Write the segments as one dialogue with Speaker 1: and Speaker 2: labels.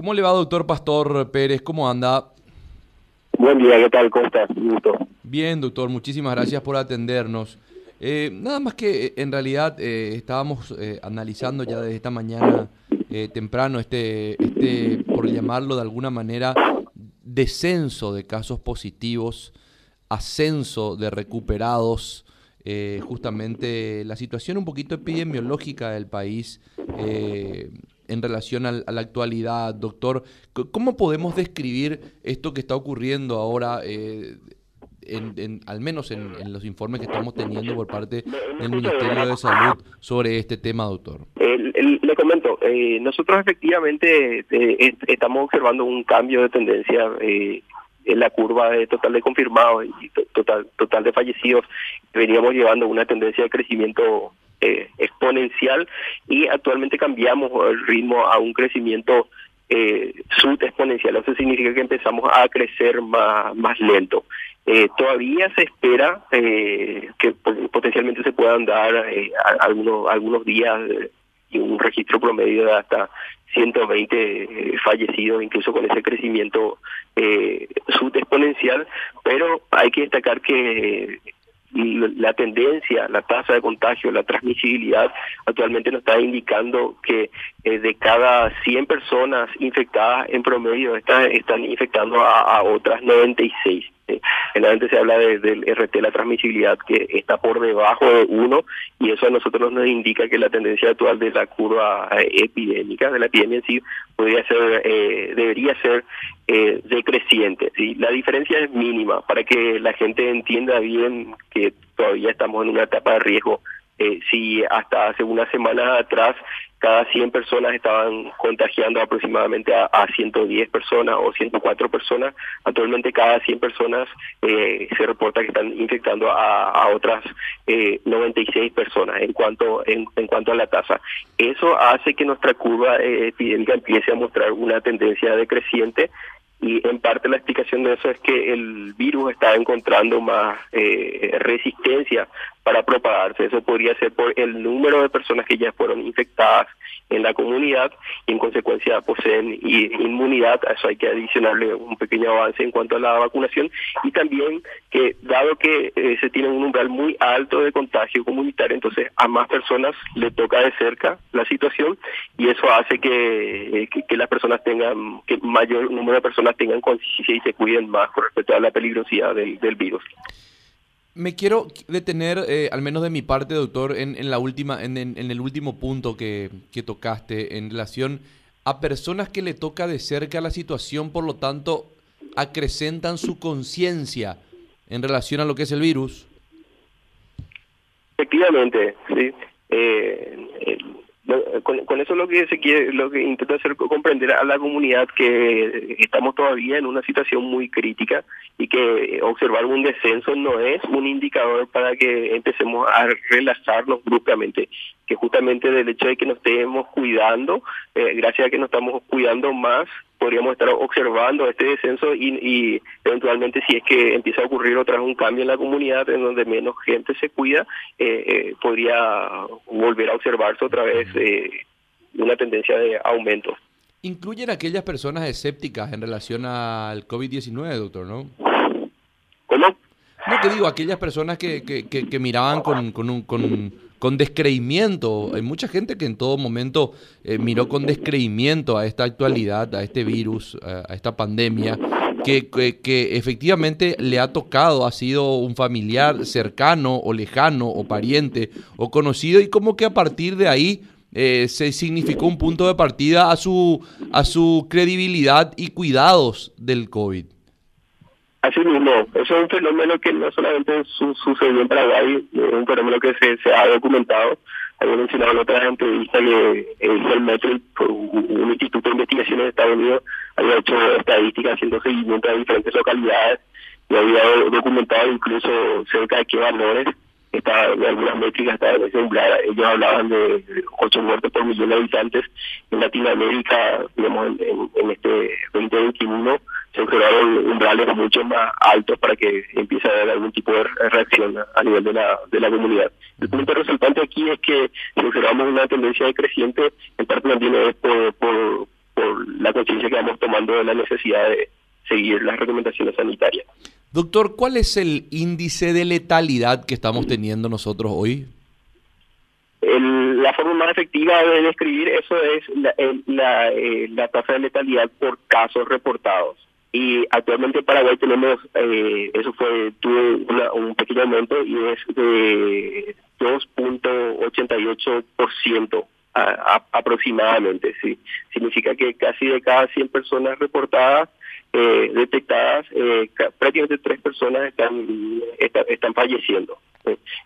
Speaker 1: ¿Cómo le va, doctor Pastor Pérez? ¿Cómo anda?
Speaker 2: Buen día, ¿qué tal? ¿Cómo estás?
Speaker 1: Bien, doctor, muchísimas gracias por atendernos. Eh, nada más que eh, en realidad eh, estábamos analizando ya desde esta mañana temprano este, este, por llamarlo de alguna manera, descenso de casos positivos, ascenso de recuperados, justamente la situación un poquito epidemiológica del país en relación a la actualidad, doctor. ¿Cómo podemos describir esto que está ocurriendo ahora, eh, en, al menos en, los informes que estamos teniendo por parte del Ministerio de Salud sobre este tema, doctor?
Speaker 2: le comento, eh, nosotros efectivamente eh, estamos observando un cambio de tendencia en la curva de total de confirmados y total, total de fallecidos. Veníamos llevando una tendencia de crecimiento eh, exponencial y actualmente cambiamos el ritmo a un crecimiento eh, subexponencial. Eso significa que empezamos a crecer más, más lento. Eh, todavía se espera eh, que potencialmente se puedan dar algunos, algunos días y un registro promedio de hasta 120 fallecidos, incluso con ese crecimiento eh, subexponencial, pero hay que destacar que la tendencia, la tasa de contagio, la transmisibilidad actualmente nos está indicando que eh, de cada 100 personas infectadas en promedio están, infectando a, a otras 96. Generalmente se habla del RT, la transmisibilidad, que está por debajo de 1 y eso a nosotros nos indica que la tendencia actual de la curva eh, epidémica, de la epidemia en sí, podría ser, eh, debería ser eh, decreciente. ¿sí? La diferencia es mínima para que la gente entienda bien que todavía estamos en una etapa de riesgo eh, si hasta hace unas semanas atrás cada 100 personas estaban contagiando aproximadamente a, 110 personas o 104 personas, actualmente cada 100 personas eh, se reporta que están infectando a, otras eh, 96 personas en cuanto en, en, cuanto a la tasa. Eso hace que nuestra curva eh, epidémica empiece a mostrar una tendencia decreciente y en parte la explicación de eso es que el virus está encontrando más eh, resistencia para propagarse. Eso podría ser por el número de personas que ya fueron infectadas en la comunidad y en consecuencia poseen inmunidad. A eso hay que adicionarle un pequeño avance en cuanto a la vacunación y también que dado que eh, se tiene un umbral muy alto de contagio comunitario, entonces a más personas le toca de cerca la situación y eso hace que, que, las personas tengan, que mayor número de personas tengan conciencia y se cuiden más con respecto a la peligrosidad del, del virus.
Speaker 1: Me quiero detener, eh, al menos de mi parte, doctor, en, en la última, en, el último punto que, que, tocaste en relación a personas que le toca de cerca la situación, por lo tanto, acrecentan su conciencia en relación a lo que es el virus.
Speaker 2: Efectivamente, sí. Eh, con, con, eso lo que se quiere, lo que intenta hacer comprender a la comunidad que estamos todavía en una situación muy crítica y que observar un descenso no es un indicador para que empecemos a relajarnos bruscamente, que justamente del hecho de que nos estemos cuidando, eh, gracias a que nos estamos cuidando más, podríamos estar observando este descenso y, eventualmente si es que empieza a ocurrir otra vez un cambio en la comunidad en donde menos gente se cuida, eh, eh, podría volver a observarse otra vez una tendencia de aumento.
Speaker 1: ¿Incluyen aquellas personas escépticas en relación al COVID-19, doctor, no?
Speaker 2: ¿Cómo?
Speaker 1: No, te digo, aquellas personas que, que, que, miraban con, con, un, con con descreimiento. Hay mucha gente que en todo momento eh, miró con descreimiento a esta actualidad, a este virus, a, esta pandemia, que, efectivamente le ha tocado, ha sido un familiar cercano o lejano o pariente o conocido y como que a partir de ahí eh, se significó un punto de partida a su, a su credibilidad y cuidados del COVID.
Speaker 2: Así mismo, eso es un fenómeno que no solamente su sucedió en Paraguay, es un fenómeno que se, ha documentado. Había mencionado en otra entrevista que el Metro, un instituto de investigación en Estados Unidos, había hecho estadísticas haciendo seguimiento a diferentes localidades y había documentado incluso cerca de qué valores está de algunas métricas está en umbral. Ellos hablaban de 8 muertes por millón de habitantes. En Latinoamérica, digamos, en, en este 2021 se observaron umbrales mucho más altos para que empiece a haber algún tipo de reacción a nivel de la, de la comunidad. El punto resultante aquí es que si observamos una tendencia decreciente, en parte también es por, por por la conciencia que vamos tomando de la necesidad de seguir las recomendaciones sanitarias.
Speaker 1: Doctor, ¿cuál es el índice de letalidad que estamos teniendo nosotros hoy?
Speaker 2: la forma más efectiva de describir eso es la, eh, tasa de letalidad por casos reportados y actualmente en Paraguay tenemos, eh, eso fue, tuvo un pequeño aumento y es de 2.88% aproximadamente, sí. Significa que casi de cada 100 personas reportadas, eh, detectadas, eh, prácticamente tres personas están, están falleciendo.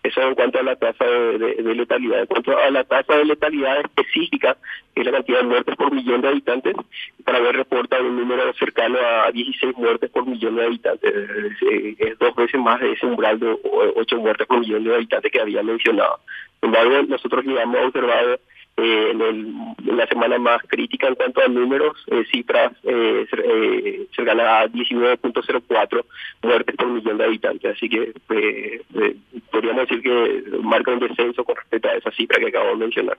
Speaker 2: Eso en cuanto a la tasa de, letalidad. En cuanto a la tasa de letalidad específica, que es la cantidad de muertes por millón de habitantes, para ver reporta un número cercano a 16 muertes por millón de habitantes. Es, dos veces más de ese umbral de 8 muertes por millón de habitantes que había mencionado. Sin embargo, nosotros llevamos a observar eh, en, la semana más crítica en cuanto a números, eh, cifras eh, eh, a 19.04 muertes por millón de habitantes. Así que eh, podríamos decir que marca un descenso con respecto a esa cifra que acabo de mencionar.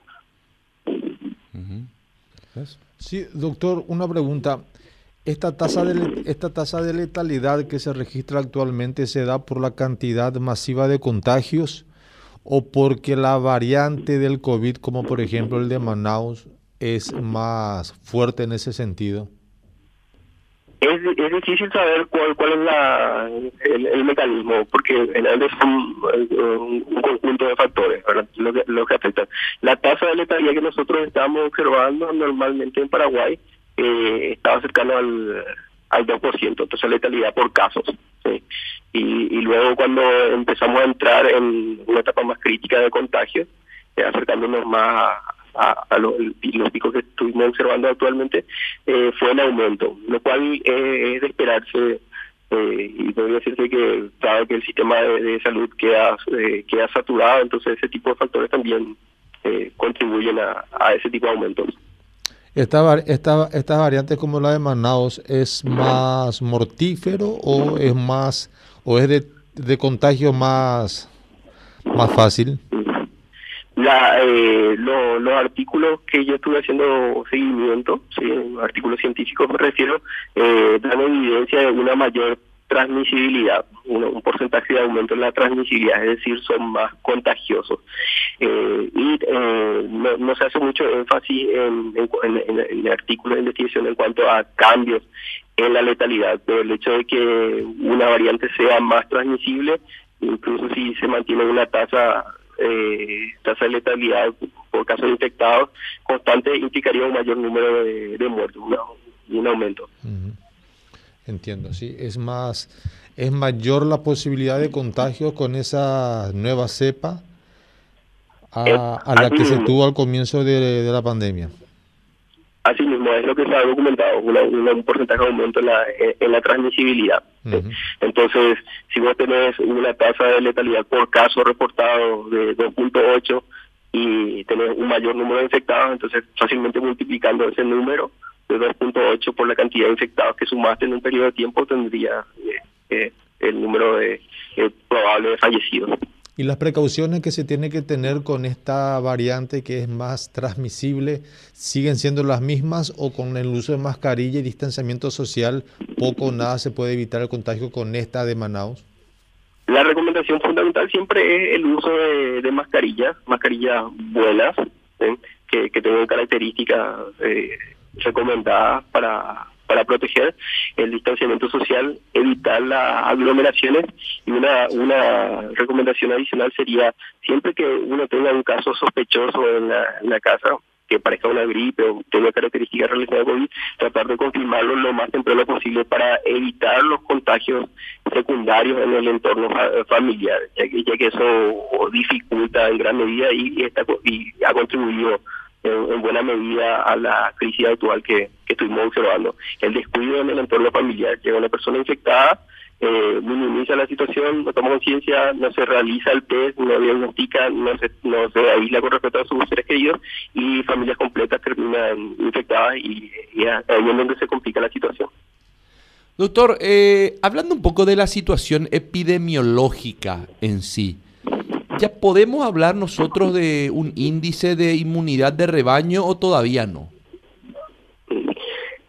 Speaker 3: Sí, doctor, una pregunta. Esta tasa de esta tasa de letalidad que se registra actualmente se da por la cantidad masiva de contagios o porque la variante del COVID, como por ejemplo el de Manaus, es más fuerte en ese sentido?
Speaker 2: Es, difícil saber cuál, cuál es la, el, mecanismo, porque en es un, un, conjunto de factores lo que, lo afectan. La tasa de letalidad que nosotros estamos observando normalmente en Paraguay eh, estaba cercano al, al 2%, entonces letalidad por casos. Y, luego cuando empezamos a entrar en una etapa más crítica de contagio, eh, acercándonos más a, los, picos que estuvimos observando actualmente, eh, fue en aumento, lo cual eh, es de esperarse y podría decirse que dado que el sistema de, salud queda, queda saturado, entonces ese tipo de factores también contribuyen a, a ese tipo de aumentos.
Speaker 3: Esta, esta, ¿Estas variantes como la de Manaus es más mortífero o es más o es de, de contagio más, más fácil?
Speaker 2: La, eh, los artículos que yo estuve haciendo seguimiento, sí, artículos científicos me refiero, eh, dan evidencia de una mayor transmisibilidad, un, porcentaje de aumento en la transmisibilidad, es decir, son más contagiosos. Eh, y eh, no, se hace mucho énfasis en, en, el artículo de investigación en cuanto a cambios en la letalidad, pero el hecho de que una variante sea más transmisible, incluso si se mantiene una tasa eh, tasa de letalidad por casos infectados constante, implicaría un mayor número de, muertos, un aumento.
Speaker 3: Entiendo, sí. Es más, es mayor la posibilidad de contagio con esa nueva cepa a, la que se tuvo al comienzo de, la pandemia.
Speaker 2: Así mismo, es lo que se ha documentado, un porcentaje de aumento en la, en la transmisibilidad. Entonces, si vos tenés una tasa de letalidad por caso reportado de 2.8 y tenés un mayor número de infectados, entonces fácilmente multiplicando ese número, de 2.8 por la cantidad de infectados que sumaste en un periodo de tiempo, tendría eh, eh, el número de eh, probable de fallecidos.
Speaker 3: ¿Y las precauciones que se tiene que tener con esta variante que es más transmisible siguen siendo las mismas o con el uso de mascarilla y distanciamiento social poco o nada se puede evitar el contagio con esta de Manaus?
Speaker 2: La recomendación fundamental siempre es el uso de, mascarillas, mascarillas buenas, que, que tengan características eh, recomendadas para, para proteger el distanciamiento social, evitar las aglomeraciones. Y una, una recomendación adicional sería siempre que uno tenga un caso sospechoso en la, casa, que parezca una gripe o tenga características relacionadas con COVID, tratar de confirmarlo lo más temprano posible para evitar los contagios secundarios en el entorno familiar, ya que, ya que eso dificulta en gran medida y, está, y ha contribuido en, buena medida a la crisis actual que, estuvimos observando. El descuido en el entorno familiar, llega una persona infectada, eh, minimiza la situación, no toma conciencia, no se realiza el test, no diagnostica, no se, no se aísla con respecto a sus seres queridos y familias completas terminan infectadas y, ahí es donde se complica la situación.
Speaker 1: Doctor, eh, hablando un poco de la situación epidemiológica en sí, ¿Ya podemos hablar nosotros de un índice de inmunidad de rebaño o todavía no?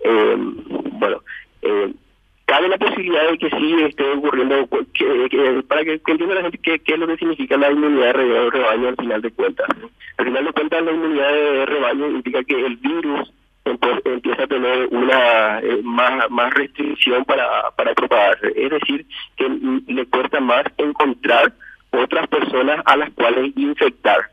Speaker 2: eh, bueno, eh, cabe la posibilidad de que sí esté ocurriendo, para que, entienda la gente qué, es lo que significa la inmunidad de rebaño al final de cuentas. Al final de cuentas, la inmunidad de rebaño indica que el virus empieza a tener una eh, más, más restricción para, para propagarse. Es decir, que le cuesta más encontrar otras personas a las cuales infectar.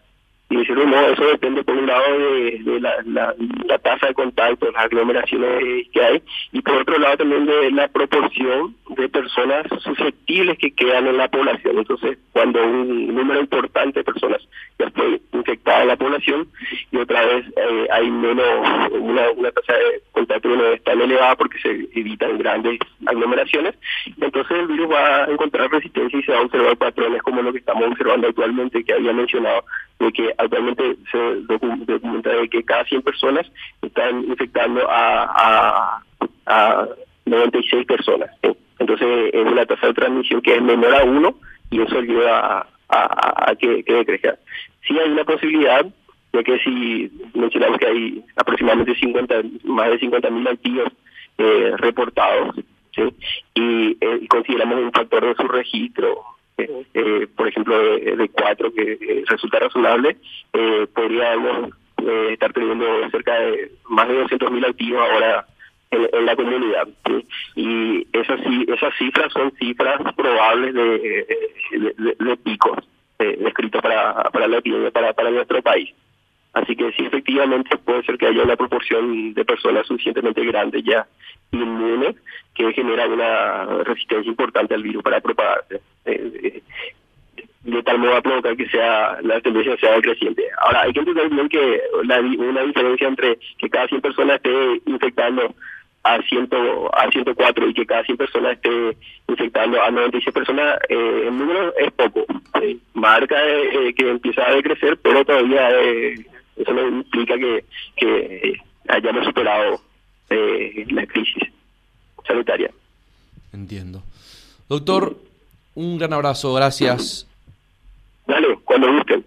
Speaker 2: Y decirlo no, eso depende por un lado de, la, la, tasa de contacto, las aglomeraciones que hay, y por otro lado también de la proporción de personas susceptibles que quedan en la población. Entonces, cuando un número importante de personas ya fue infectada en la población y otra vez eh, hay menos, una, tasa de contacto no es elevada porque se evitan grandes aglomeraciones, entonces el virus va a encontrar resistencia y se va a observar patrones como lo que estamos observando actualmente que había mencionado de que actualmente se documenta de que cada 100 personas están infectando a, a, 96 personas. Entonces es una tasa de transmisión que es menor a 1 y eso ayuda a, que, que decrezca. Sí hay una posibilidad de que si mencionamos que hay aproximadamente 50, más de 50 mil activos eh, reportados, y eh, consideramos un factor de su registro eh, por ejemplo, de, cuatro que eh, resulta razonable, eh, podríamos eh, estar teniendo cerca de más de 200.000 activos ahora en, la comunidad. Y esas, esas cifras son cifras probables de, de, de picos descritos para, para la para, para nuestro país. Así que sí, efectivamente puede ser que haya una proporción de personas suficientemente grande ya inmunes que genera una resistencia importante al virus para propagarse. Eh, de tal modo a provocar que sea la tendencia sea creciente. Ahora, hay que entender bien que la, una diferencia entre que cada 100 personas esté infectando a, ciento, a 104 y que cada 100 personas esté infectando a 96 personas, eh, el número es poco. marca eh, que empieza a decrecer, pero todavía eso no implica que, que hayamos superado la crisis sanitaria.
Speaker 1: Entiendo. Doctor, un gran abrazo, gracias.
Speaker 2: Dale, cuando gusten.